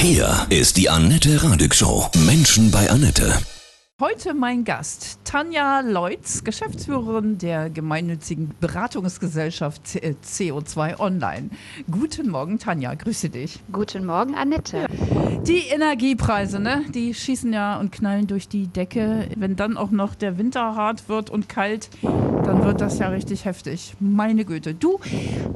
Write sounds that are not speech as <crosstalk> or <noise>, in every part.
Hier ist die Annette Radig Show. Menschen bei Annette. Heute mein Gast, Tanja Leutz, Geschäftsführerin der gemeinnützigen Beratungsgesellschaft CO2 Online. Guten Morgen, Tanja, grüße dich. Guten Morgen, Annette. Die Energiepreise, ne, die schießen ja und knallen durch die Decke. Wenn dann auch noch der Winter hart wird und kalt, dann wird das ja richtig heftig. Meine Güte, du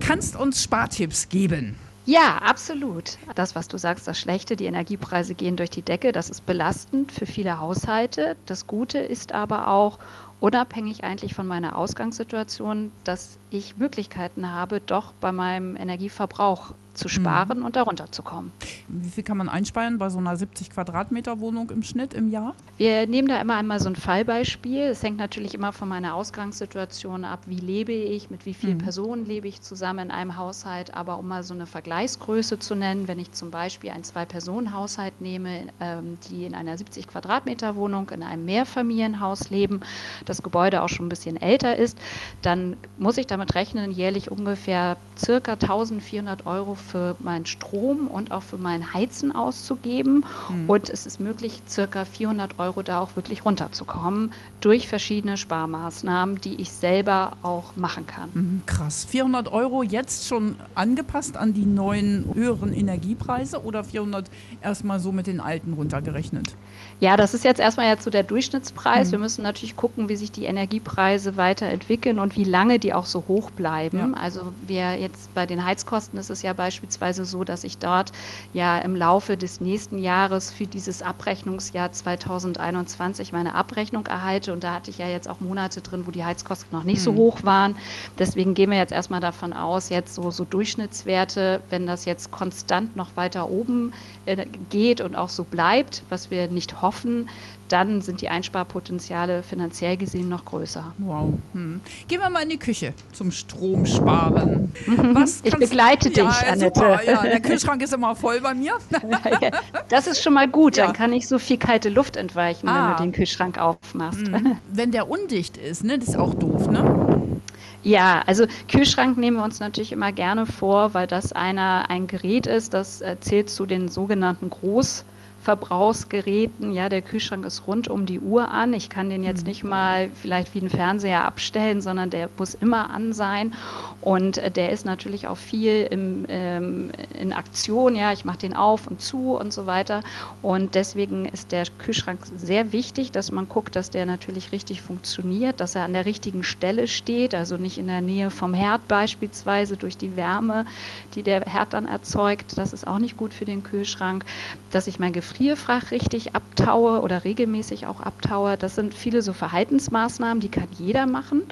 kannst uns Spartipps geben. Ja, absolut. Das, was du sagst, das Schlechte, die Energiepreise gehen durch die Decke, das ist belastend für viele Haushalte. Das Gute ist aber auch, unabhängig eigentlich von meiner Ausgangssituation, dass ich Möglichkeiten habe, doch bei meinem Energieverbrauch zu sparen mhm. und darunter zu kommen. Wie viel kann man einsparen bei so einer 70 Quadratmeter Wohnung im Schnitt im Jahr? Wir nehmen da immer einmal so ein Fallbeispiel. Es hängt natürlich immer von meiner Ausgangssituation ab. Wie lebe ich, mit wie vielen mhm. Personen lebe ich zusammen in einem Haushalt? Aber um mal so eine Vergleichsgröße zu nennen, wenn ich zum Beispiel einen Zwei-Personen-Haushalt nehme, ähm, die in einer 70 Quadratmeter Wohnung in einem Mehrfamilienhaus leben, das Gebäude auch schon ein bisschen älter ist, dann muss ich damit rechnen, jährlich ungefähr circa 1400 Euro für meinen Strom und auch für mein Heizen auszugeben. Mhm. Und es ist möglich, circa 400 Euro da auch wirklich runterzukommen durch verschiedene Sparmaßnahmen, die ich selber auch machen kann. Mhm, krass. 400 Euro jetzt schon angepasst an die neuen höheren Energiepreise oder 400 erstmal so mit den alten runtergerechnet? Ja, das ist jetzt erstmal jetzt so der Durchschnittspreis. Mhm. Wir müssen natürlich gucken, wie sich die Energiepreise weiterentwickeln und wie lange die auch so hoch bleiben. Ja. Also wir jetzt bei den Heizkosten ist es ja beispielsweise so, dass ich dort ja im Laufe des nächsten Jahres für dieses Abrechnungsjahr 2021 meine Abrechnung erhalte. Und da hatte ich ja jetzt auch Monate drin, wo die Heizkosten noch nicht mhm. so hoch waren. Deswegen gehen wir jetzt erstmal davon aus, jetzt so, so Durchschnittswerte, wenn das jetzt konstant noch weiter oben äh, geht und auch so bleibt, was wir nicht hoffen, hoffen, dann sind die Einsparpotenziale finanziell gesehen noch größer. Wow. Hm. Gehen wir mal in die Küche zum Stromsparen. Mhm. Was ich begleite dich, ja, Annette. Super. Ja, der Kühlschrank ist immer voll bei mir. <laughs> das ist schon mal gut. Ja. Dann kann ich so viel kalte Luft entweichen, ah. wenn du den Kühlschrank aufmachst. Mhm. Wenn der undicht ist, ne? das ist auch doof, ne? Ja, also Kühlschrank nehmen wir uns natürlich immer gerne vor, weil das einer ein Gerät ist, das äh, zählt zu den sogenannten Groß- Verbrauchsgeräten. Ja, der Kühlschrank ist rund um die Uhr an. Ich kann den jetzt mhm. nicht mal vielleicht wie ein Fernseher abstellen, sondern der muss immer an sein. Und äh, der ist natürlich auch viel im, ähm, in Aktion. Ja, ich mache den auf und zu und so weiter. Und deswegen ist der Kühlschrank sehr wichtig, dass man guckt, dass der natürlich richtig funktioniert, dass er an der richtigen Stelle steht, also nicht in der Nähe vom Herd beispielsweise durch die Wärme, die der Herd dann erzeugt. Das ist auch nicht gut für den Kühlschrank. Dass ich mein Gefrierfach Gefrierfach richtig abtaue oder regelmäßig auch abtaue. Das sind viele so Verhaltensmaßnahmen, die kann jeder machen.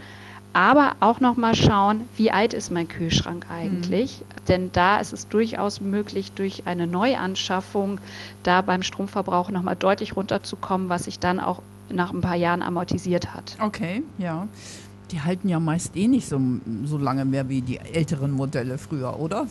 Aber auch noch mal schauen, wie alt ist mein Kühlschrank eigentlich? Mhm. Denn da ist es durchaus möglich, durch eine Neuanschaffung da beim Stromverbrauch noch mal deutlich runterzukommen, was sich dann auch nach ein paar Jahren amortisiert hat. Okay, ja. Die halten ja meist eh nicht so, so lange mehr wie die älteren Modelle früher, oder?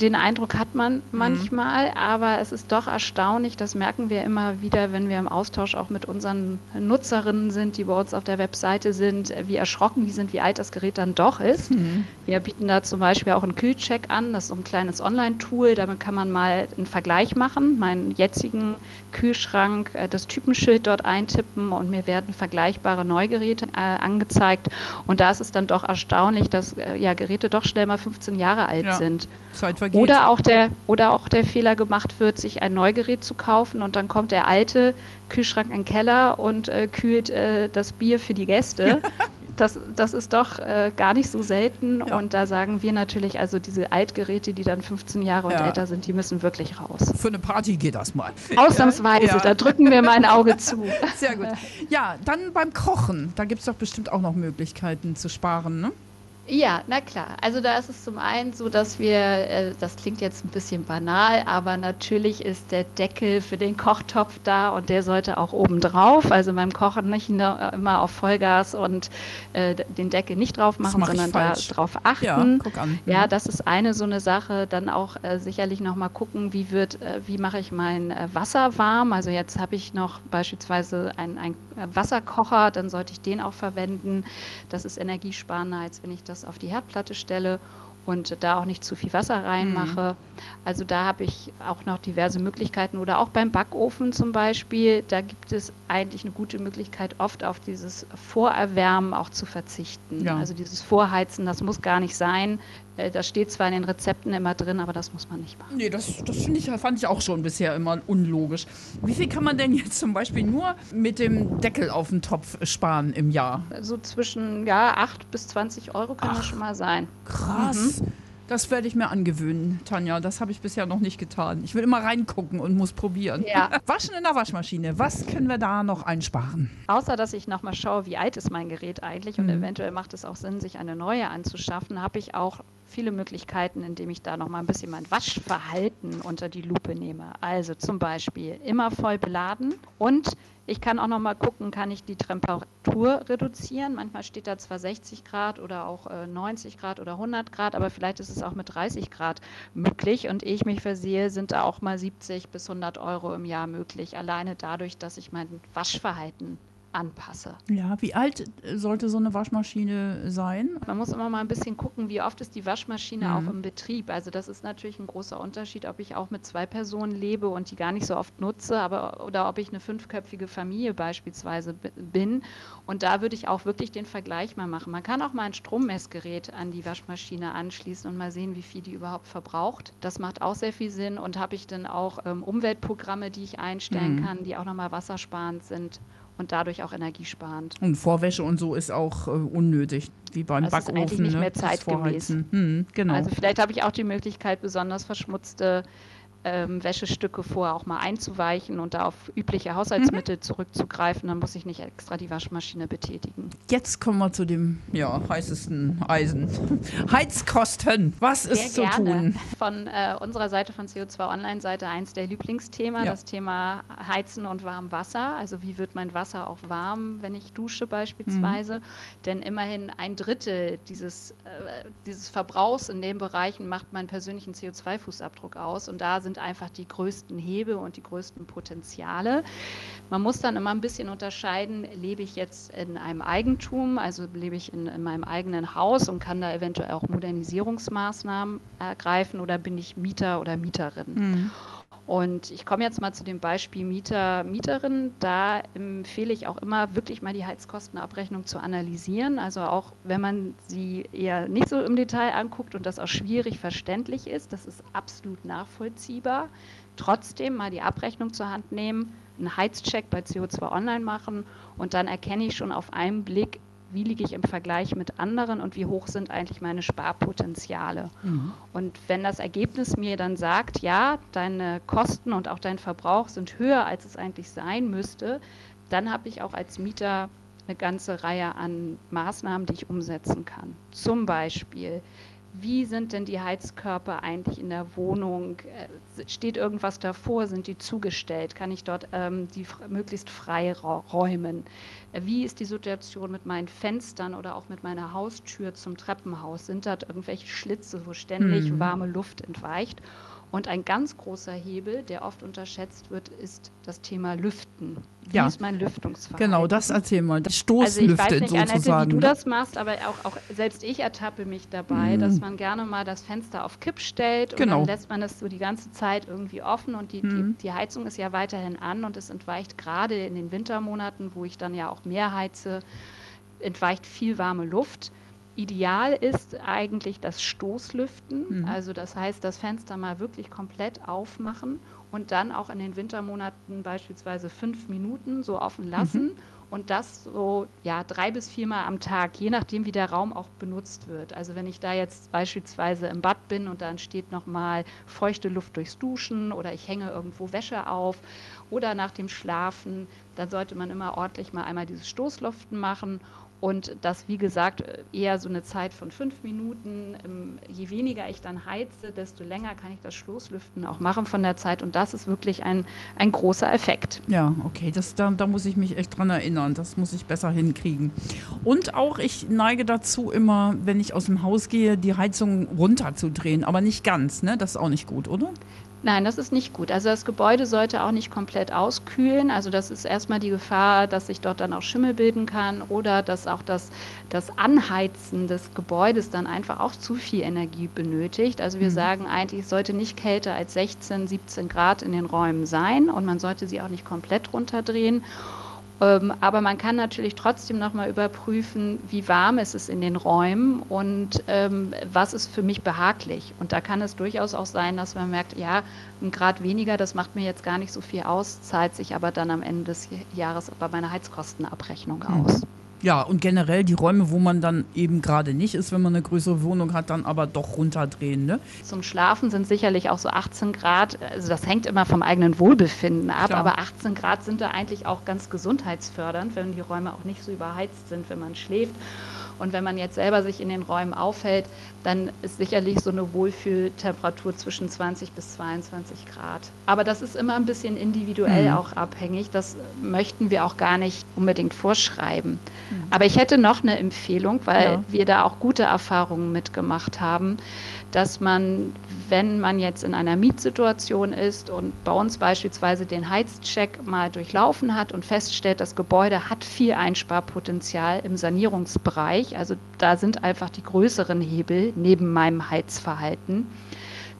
Den Eindruck hat man mhm. manchmal, mhm. aber es ist doch erstaunlich, das merken wir immer wieder, wenn wir im Austausch auch mit unseren Nutzerinnen sind, die bei uns auf der Webseite sind, wie erschrocken die sind, wie alt das Gerät dann doch ist. Mhm. Wir bieten da zum Beispiel auch einen Kühlcheck an, das ist so ein kleines Online-Tool, damit kann man mal einen Vergleich machen, meinen jetzigen Kühlschrank, äh, das Typenschild dort eintippen und mir werden vergleichbare Neugeräte äh, angezeigt und da ist es dann doch erstaunlich, dass äh, ja, Geräte doch schnell mal 15 Jahre alt ja, sind. Zeit vergeht. Oder auch, der, oder auch der Fehler gemacht wird, sich ein Neugerät zu kaufen und dann kommt der alte Kühlschrank in den Keller und äh, kühlt äh, das Bier für die Gäste. <laughs> das, das ist doch äh, gar nicht so selten. Ja. Und da sagen wir natürlich, also diese Altgeräte, die dann 15 Jahre und ja. älter sind, die müssen wirklich raus. Für eine Party geht das mal. Ausnahmsweise, ja. da drücken wir mein Auge zu. Sehr gut. <laughs> Ja, dann beim Kochen, da gibt es doch bestimmt auch noch Möglichkeiten zu sparen, ne? Ja, na klar. Also da ist es zum einen so, dass wir, äh, das klingt jetzt ein bisschen banal, aber natürlich ist der Deckel für den Kochtopf da und der sollte auch oben drauf. Also beim Kochen nicht immer auf Vollgas und äh, den Deckel nicht drauf machen, sondern da drauf achten. Ja, guck an. ja, mhm. das ist eine so eine Sache. Dann auch äh, sicherlich nochmal gucken, wie wird, äh, wie mache ich mein äh, Wasser warm. Also jetzt habe ich noch beispielsweise einen Wasserkocher, dann sollte ich den auch verwenden. Das ist energiesparender, als wenn ich das das auf die Herdplatte stelle. und da auch nicht zu viel Wasser reinmache. Mhm. Also da habe ich auch noch diverse Möglichkeiten oder auch beim Backofen zum Beispiel, da gibt es eigentlich eine gute Möglichkeit, oft auf dieses Vorerwärmen auch zu verzichten. Ja. Also dieses Vorheizen, das muss gar nicht sein. Äh, das steht zwar in den Rezepten immer drin, aber das muss man nicht machen. Nee, das, das ich, fand ich auch schon bisher immer unlogisch. Wie viel kann man denn jetzt zum Beispiel nur mit dem Deckel auf den Topf sparen im Jahr? So zwischen ja, 8 bis 20 Euro kann Ach, das schon mal sein. Krass. Mhm. Das werde ich mir angewöhnen, Tanja. Das habe ich bisher noch nicht getan. Ich will immer reingucken und muss probieren. Ja. <laughs> Waschen in der Waschmaschine. Was können wir da noch einsparen? Außer, dass ich nochmal schaue, wie alt ist mein Gerät eigentlich und mhm. eventuell macht es auch Sinn, sich eine neue anzuschaffen, habe ich auch viele Möglichkeiten, indem ich da noch mal ein bisschen mein Waschverhalten unter die Lupe nehme. Also zum Beispiel immer voll beladen und ich kann auch noch mal gucken, kann ich die Temperatur reduzieren. Manchmal steht da zwar 60 Grad oder auch äh, 90 Grad oder 100 Grad, aber vielleicht ist es auch mit 30 Grad möglich. Und ehe ich mich versehe, sind da auch mal 70 bis 100 Euro im Jahr möglich. Alleine dadurch, dass ich mein Waschverhalten anpasse. Ja, wie alt sollte so eine Waschmaschine sein? Man muss immer mal ein bisschen gucken, wie oft ist die Waschmaschine mhm. auch im Betrieb. Also das ist natürlich ein großer Unterschied, ob ich auch mit zwei Personen lebe und die gar nicht so oft nutze, aber oder ob ich eine fünfköpfige Familie beispielsweise bin. Und da würde ich auch wirklich den Vergleich mal machen. Man kann auch mal ein Strommessgerät an die Waschmaschine anschließen und mal sehen, wie viel die überhaupt verbraucht. Das macht auch sehr viel Sinn. Und habe ich dann auch ähm, Umweltprogramme, die ich einstellen mhm. kann, die auch nochmal wassersparend sind und dadurch auch energiesparend. Und Vorwäsche und so ist auch äh, unnötig, wie beim das Backofen. Ist eigentlich nicht ne? mehr zeitgemäß. Hm, genau. Also vielleicht habe ich auch die Möglichkeit, besonders verschmutzte ähm, Wäschestücke vorher auch mal einzuweichen und da auf übliche Haushaltsmittel mhm. zurückzugreifen, dann muss ich nicht extra die Waschmaschine betätigen. Jetzt kommen wir zu dem ja, heißesten Eisen. <laughs> Heizkosten. Was Sehr ist zu gerne. tun? Von äh, unserer Seite, von CO2 Online-Seite, eins der Lieblingsthemen, ja. das Thema Heizen und Warmwasser. Also wie wird mein Wasser auch warm, wenn ich dusche beispielsweise? Mhm. Denn immerhin ein Drittel dieses, äh, dieses Verbrauchs in den Bereichen macht meinen persönlichen CO2-Fußabdruck aus. Und da sind sind einfach die größten Hebel und die größten Potenziale. Man muss dann immer ein bisschen unterscheiden, lebe ich jetzt in einem Eigentum, also lebe ich in, in meinem eigenen Haus und kann da eventuell auch Modernisierungsmaßnahmen ergreifen oder bin ich Mieter oder Mieterin. Mhm. Und ich komme jetzt mal zu dem Beispiel Mieter, Mieterin. Da empfehle ich auch immer, wirklich mal die Heizkostenabrechnung zu analysieren. Also auch wenn man sie eher nicht so im Detail anguckt und das auch schwierig verständlich ist, das ist absolut nachvollziehbar. Trotzdem mal die Abrechnung zur Hand nehmen, einen Heizcheck bei CO2 Online machen und dann erkenne ich schon auf einen Blick, wie liege ich im Vergleich mit anderen und wie hoch sind eigentlich meine Sparpotenziale. Mhm. Und wenn das Ergebnis mir dann sagt, ja, deine Kosten und auch dein Verbrauch sind höher, als es eigentlich sein müsste, dann habe ich auch als Mieter eine ganze Reihe an Maßnahmen, die ich umsetzen kann. Zum Beispiel wie sind denn die Heizkörper eigentlich in der Wohnung? Äh, steht irgendwas davor? Sind die zugestellt? Kann ich dort ähm, die möglichst frei räumen? Äh, wie ist die Situation mit meinen Fenstern oder auch mit meiner Haustür zum Treppenhaus? Sind dort irgendwelche Schlitze, wo ständig mhm. warme Luft entweicht? Und ein ganz großer Hebel, der oft unterschätzt wird, ist das Thema Lüften. Wie ja. ist mein Lüftungsverhalten? Genau, das erzähl mal. Das Stoßlüften also ich weiß nicht, sozusagen. Annette, wie du ne? das machst, aber auch, auch selbst ich ertappe mich dabei, mm. dass man gerne mal das Fenster auf Kipp stellt genau. und dann lässt man es so die ganze Zeit irgendwie offen und die, mm. die, mhm. die Heizung ist ja weiterhin an und es entweicht gerade in den Wintermonaten, wo ich dann ja auch mehr heize, entweicht viel warme Luft. Ideal ist eigentlich das Stoßlüften, mhm. also das heißt, das Fenster mal wirklich komplett aufmachen und dann auch in den Wintermonaten beispielsweise fünf Minuten so offen lassen mhm. und das so ja drei bis viermal am Tag, je nachdem wie der Raum auch benutzt wird. Also wenn ich da jetzt beispielsweise im Bad bin und dann steht noch mal feuchte Luft durchs Duschen oder ich hänge irgendwo Wäsche auf oder nach dem Schlafen, dann sollte man immer ordentlich mal einmal dieses Stoßluften machen und das, wie gesagt, eher so eine Zeit von fünf Minuten. Ähm, je weniger ich dann heize, desto länger kann ich das Stoßlüften auch machen von der Zeit. Und das ist wirklich ein, ein großer Effekt. Ja, okay, das, da, da muss ich mich echt dran erinnern. Das muss ich besser hinkriegen. Und auch, ich neige dazu immer, wenn ich aus dem Haus gehe, die Heizung runterzudrehen. Aber nicht ganz, ne? Das ist auch nicht gut, oder? Nein, das ist nicht gut. Also das Gebäude sollte auch nicht komplett auskühlen. Also das ist erstmal die Gefahr, dass sich dort dann auch Schimmel bilden kann oder dass auch das, das Anheizen des Gebäudes dann einfach auch zu viel Energie benötigt. Also wir mhm. sagen eigentlich, es sollte nicht kälter als 16, 17 Grad in den Räumen sein und man sollte sie auch nicht komplett runterdrehen. Ähm, aber man kann natürlich trotzdem nochmal überprüfen, wie warm ist es in den Räumen und ähm, was ist für mich behaglich. Und da kann es durchaus auch sein, dass man merkt, ja, ein Grad weniger, das macht mir jetzt gar nicht so viel aus, zahlt sich aber dann am Ende des Jahres bei meiner Heizkostenabrechnung mhm. Ja, und generell die Räume, wo man dann eben gerade nicht ist, wenn man eine größere Wohnung hat, dann aber doch runterdrehen. Ne? Zum Schlafen sind sicherlich auch so 18 Grad, also das hängt immer vom eigenen Wohlbefinden ab, Klar. aber 18 Grad sind da eigentlich auch ganz gesundheitsfördernd, wenn die Räume auch nicht so überheizt sind, wenn man schläft. Und wenn man jetzt selber sich in den Räumen aufhält, dann ist sicherlich so eine Wohlfühltemperatur zwischen 20 bis 22 Grad. Aber das ist immer ein bisschen individuell mhm. auch abhängig. Das möchten wir auch gar nicht unbedingt vorschreiben. Mhm. Aber ich hätte noch eine Empfehlung, weil ja. wir da auch gute Erfahrungen mitgemacht haben dass man, wenn man jetzt in einer Mietsituation ist und bei uns beispielsweise den Heizcheck mal durchlaufen hat und feststellt, das Gebäude hat viel Einsparpotenzial im Sanierungsbereich, also da sind einfach die größeren Hebel neben meinem Heizverhalten,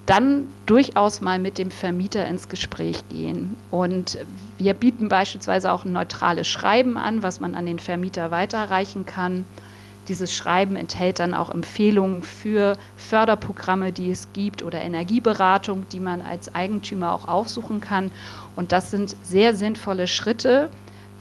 dann durchaus mal mit dem Vermieter ins Gespräch gehen. Und wir bieten beispielsweise auch ein neutrales Schreiben an, was man an den Vermieter weiterreichen kann dieses Schreiben enthält dann auch Empfehlungen für Förderprogramme, die es gibt oder Energieberatung, die man als Eigentümer auch aufsuchen kann. Und das sind sehr sinnvolle Schritte,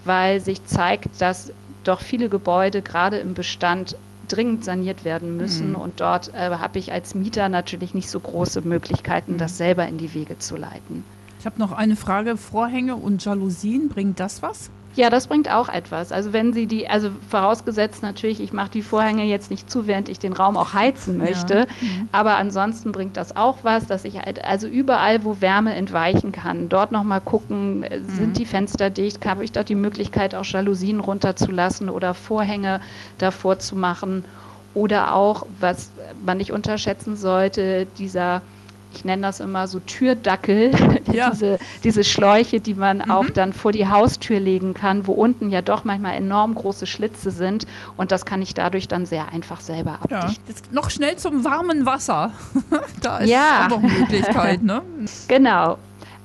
weil sich zeigt, dass doch viele Gebäude gerade im Bestand dringend saniert werden müssen. Mhm. Und dort äh, habe ich als Mieter natürlich nicht so große Möglichkeiten, das mhm. selber in die Wege zu leiten. Ich habe noch eine Frage. Vorhänge und Jalousien, bringt das was? Ja, das bringt auch etwas. Also wenn Sie die, also vorausgesetzt natürlich, ich mache die Vorhänge jetzt nicht zu, während ich den Raum auch heizen möchte, ja. mhm. aber ansonsten bringt das auch was, dass ich halt, also überall, wo Wärme entweichen kann, dort nochmal gucken, äh, mhm. sind die Fenster dicht, habe ich dort die Möglichkeit, auch Jalousien runterzulassen oder Vorhänge davor zu machen oder auch, was man nicht unterschätzen sollte, dieser ich nenne das immer so Türdackel, <laughs> ja. diese, diese Schläuche, die man mhm. auch dann vor die Haustür legen kann, wo unten ja doch manchmal enorm große Schlitze sind und das kann ich dadurch dann sehr einfach selber abdichten. Ja. Jetzt noch schnell zum warmen Wasser. <laughs> da ist ja. auch noch eine Möglichkeit, ne? <laughs> Genau.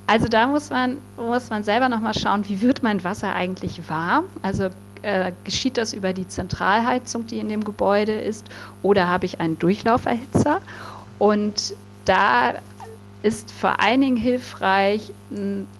Also da muss man, muss man selber nochmal schauen, wie wird mein Wasser eigentlich warm? Also äh, geschieht das über die Zentralheizung, die in dem Gebäude ist, oder habe ich einen Durchlauferhitzer? Und da ist vor allen Dingen hilfreich,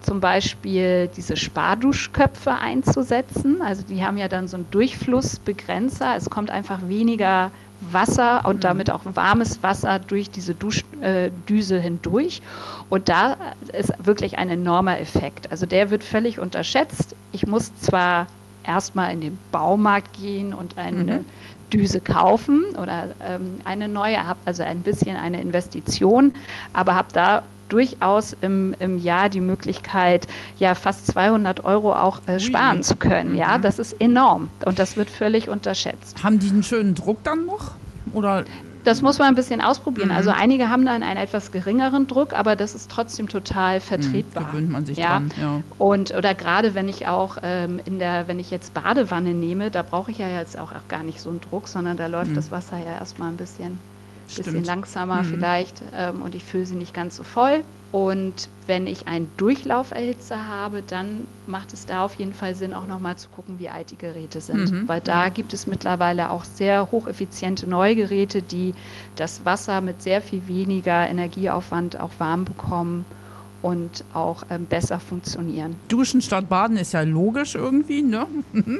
zum Beispiel diese Sparduschköpfe einzusetzen. Also die haben ja dann so einen Durchflussbegrenzer. Es kommt einfach weniger Wasser und mhm. damit auch warmes Wasser durch diese Duschdüse äh, hindurch. Und da ist wirklich ein enormer Effekt. Also der wird völlig unterschätzt. Ich muss zwar erstmal in den Baumarkt gehen und eine mhm. Düse kaufen oder ähm, eine neue, habe also ein bisschen eine Investition, aber habe da durchaus im, im Jahr die Möglichkeit, ja fast 200 Euro auch äh, sparen zu können. Ja, mhm. das ist enorm und das wird völlig unterschätzt. Haben die einen schönen Druck dann noch? Oder das muss man ein bisschen ausprobieren. Also mhm. Also einige haben dann einen etwas geringeren Druck, aber das ist trotzdem total vertretbar. Mhm, gewöhnt man sich ja. dran. Ja. Und oder gerade wenn ich auch ähm, in der, wenn ich jetzt Badewanne nehme, da brauche ich ja jetzt auch, auch gar nicht so einen Druck, sondern da läuft mhm. das Wasser ja erstmal ein bisschen, bisschen langsamer mhm. vielleicht ähm, und ich fülle sie nicht ganz so voll. Und wenn ich einen Durchlauferhitzer habe, dann macht es da auf jeden Fall Sinn, auch nochmal zu gucken, wie alt die Geräte sind. Mhm. Weil da gibt es mittlerweile auch sehr hocheffiziente neue Geräte, die das Wasser mit sehr viel weniger Energieaufwand auch warm bekommen und auch ähm, besser funktionieren. Duschen statt Baden ist ja logisch irgendwie, ne? <laughs>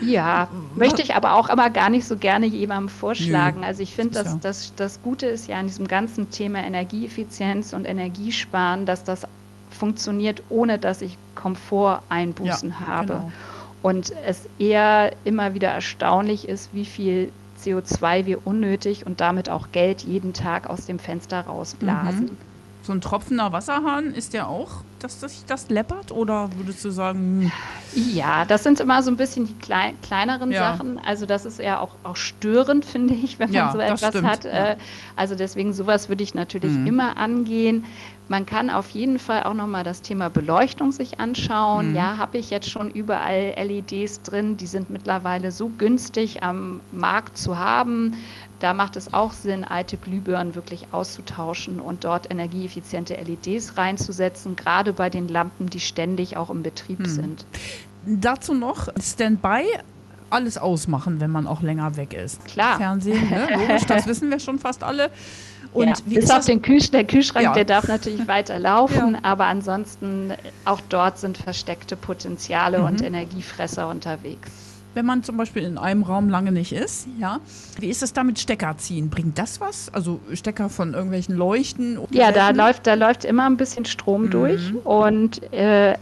ja, möchte ich aber auch immer gar nicht so gerne jemandem vorschlagen. Nö, also ich finde, dass das, das Gute ist ja an diesem ganzen Thema Energieeffizienz und Energiesparen, dass das funktioniert, ohne dass ich Komforteinbußen ja, habe. Genau. Und es eher immer wieder erstaunlich ist, wie viel CO2 wir unnötig und damit auch Geld jeden Tag aus dem Fenster rausblasen. Mhm so ein tropfender Wasserhahn ist der auch dass sich das läppert? Oder würdest du sagen, hm, Ja, das sind immer so ein bisschen die klei kleineren Ja. Sachen. Also das ist eher auch, auch störend, <laughs> finde ich, wenn man Ja, so etwas hat. ja. Äh, Also deswegen sowas würde ich natürlich Mhm. immer angehen. Man kann auf jeden Fall auch nochmal das Thema Beleuchtung sich anschauen. Mhm. Ja, habe ich jetzt schon überall LEDs drin. Die sind mittlerweile so günstig am Markt zu haben. Da macht es auch Sinn, alte Glühbirnen wirklich auszutauschen und dort energieeffiziente LEDs reinzusetzen, gerade bei den Lampen, die ständig auch im Betrieb Mhm. sind. dazu noch Standby? Alles ausmachen, wenn man auch länger weg ist. Klar. Fernsehen, ne? <laughs> logisch, das wissen wir schon fast alle. Und ja, wie bis ist auf das? den Kühl der Kühlschrank, Ja. der darf natürlich <laughs> weiter laufen, Ja. aber ansonsten auch dort sind versteckte Potenziale Mhm. und Energiefresser unterwegs. Wenn man zum Beispiel in einem Raum lange nicht ist, ja, wie ist es da mit Stecker ziehen? Bringt das was? Also Stecker von irgendwelchen Leuchten? Ja, da läuft, da läuft immer ein bisschen Strom Mhm. durch und äh,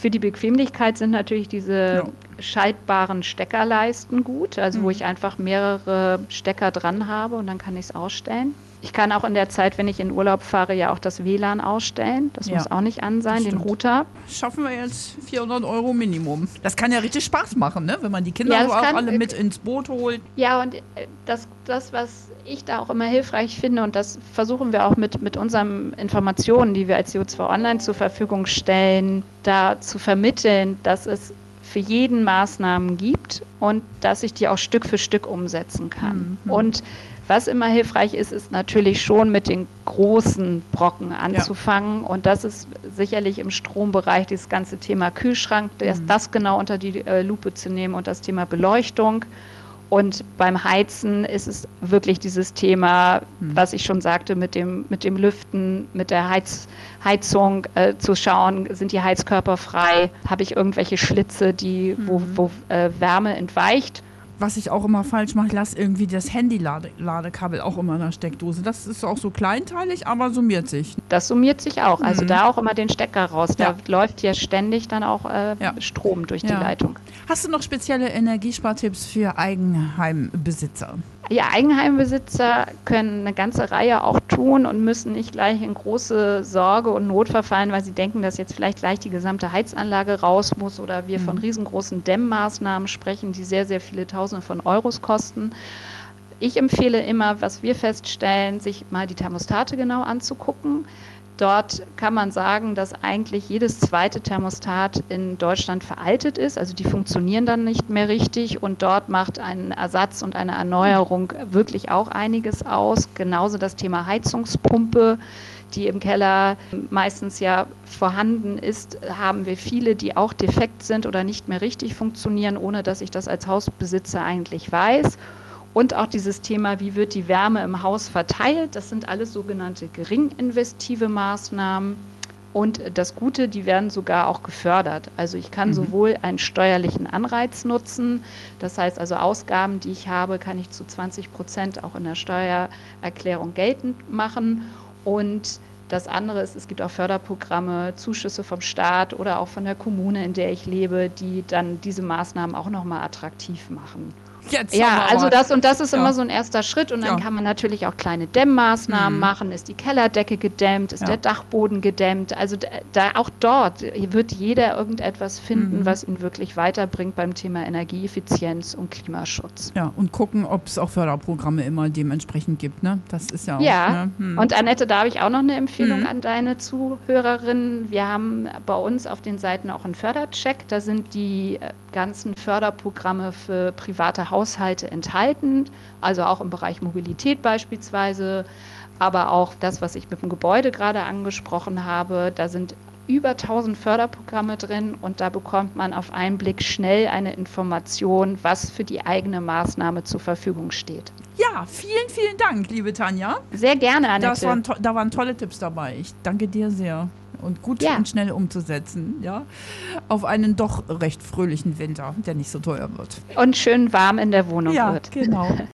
für die Bequemlichkeit sind natürlich diese Ja. schaltbaren Steckerleisten gut, also wo Mhm. ich einfach mehrere Stecker dran habe und dann kann ich es ausstellen. Ich kann auch in der Zeit, wenn ich in Urlaub fahre, ja auch das WLAN ausstellen. Das Ja, muss auch nicht an sein, den. Router. Schaffen wir jetzt 400 Euro Minimum. Das kann ja richtig Spaß machen, ne? wenn man die Kinder Ja, so auch kann- alle mit ins Boot holt. Ja, und äh, das, das, was ich da auch immer hilfreich finde, und das versuchen wir auch mit, mit unseren Informationen, die wir als CO2 Online zur Verfügung stellen, da zu vermitteln, dass es für jeden Maßnahmen gibt und dass ich die auch Stück für Stück umsetzen kann. Mhm. Und was immer hilfreich ist, ist natürlich schon mit den großen Brocken anzufangen. Und das ist sicherlich im Strombereich dieses ganze Thema Kühlschrank, das, Mhm. das genau unter die äh, Lupe zu nehmen und das Thema Beleuchtung. Und beim Heizen ist es wirklich dieses Thema, Mhm. was ich schon sagte, mit dem, mit dem Lüften, mit der Heiz, Heizung äh, zu schauen, sind die Heizkörper frei, habe ich irgendwelche Schlitze, die, wo, Mhm. wo äh, Wärme entweicht. Was ich auch immer falsch mache, ich lasse irgendwie das Handy-Ladekabel auch immer in der Steckdose. Das ist auch so kleinteilig, aber summiert sich. Das summiert sich auch. Also Mhm. da auch immer den Stecker raus. Da Ja. läuft ja ständig dann auch äh, Ja. Strom durch die Ja. Leitung. Hast du noch spezielle Energiespartipps für Eigenheimbesitzer? Ja, Eigenheimbesitzer können eine ganze Reihe auch tun und müssen nicht gleich in große Sorge und Not verfallen, weil sie denken, dass jetzt vielleicht gleich die gesamte Heizanlage raus muss oder wir von Mhm. riesengroßen Dämmmaßnahmen sprechen, die sehr, sehr viele Tausende von Euros kosten. Ich empfehle immer, was wir feststellen, sich mal die Thermostate genau anzugucken. Dort kann man sagen, dass eigentlich jedes zweite Thermostat in Deutschland veraltet ist. Also die funktionieren dann nicht mehr richtig und dort macht ein Ersatz und eine Erneuerung wirklich auch einiges aus. Genauso das Thema Heizungspumpe, die im Keller meistens ja vorhanden ist, haben wir viele, die auch defekt sind oder nicht mehr richtig funktionieren, ohne dass ich das als Hausbesitzer eigentlich weiß. Und auch dieses Thema, wie wird die Wärme im Haus verteilt, das sind alles sogenannte geringinvestive Maßnahmen. Und das Gute, die werden sogar auch gefördert. Also ich kann Mhm. sowohl einen steuerlichen Anreiz nutzen, das heißt also Ausgaben, die ich habe, kann ich zu 20 Prozent auch in der Steuererklärung geltend machen. Und das andere ist, es gibt auch Förderprogramme, Zuschüsse vom Staat oder auch von der Kommune, in der ich lebe, die dann diese Maßnahmen auch nochmal attraktiv machen. Jetzt Ja, also das und das ist Ja. immer so ein erster Schritt und dann Ja. kann man natürlich auch kleine Dämmmaßnahmen Mhm. machen. Ist die Kellerdecke gedämmt? Ist Ja. der Dachboden gedämmt? Also da, auch dort wird jeder irgendetwas finden, Mhm. was ihn wirklich weiterbringt beim Thema Energieeffizienz und Klimaschutz. Ja, und gucken, ob es auch Förderprogramme immer dementsprechend gibt, ne? Das ist ja auch. Ja, ne? Hm. Und Annette, da habe ich auch noch eine Empfehlung Mhm. an deine Zuhörerinnen. Wir haben bei uns auf den Seiten auch einen Fördercheck. Da sind die äh, ganzen Förderprogramme für private Haushalte enthalten, also auch im Bereich Mobilität beispielsweise, aber auch das, was ich mit dem Gebäude gerade angesprochen habe. Da sind über 1000 Förderprogramme drin und da bekommt man auf einen Blick schnell eine Information, was für die eigene Maßnahme zur Verfügung steht. ja, vielen, vielen Dank, liebe Tanja. Sehr gerne, Annette. Das waren da waren tolle Tipps dabei. Ich danke dir sehr. Und gut Ja. und schnell umzusetzen, ja. Auf einen doch recht fröhlichen Winter, der nicht so teuer wird. und schön warm in der Wohnung ja, wird. genau. <laughs>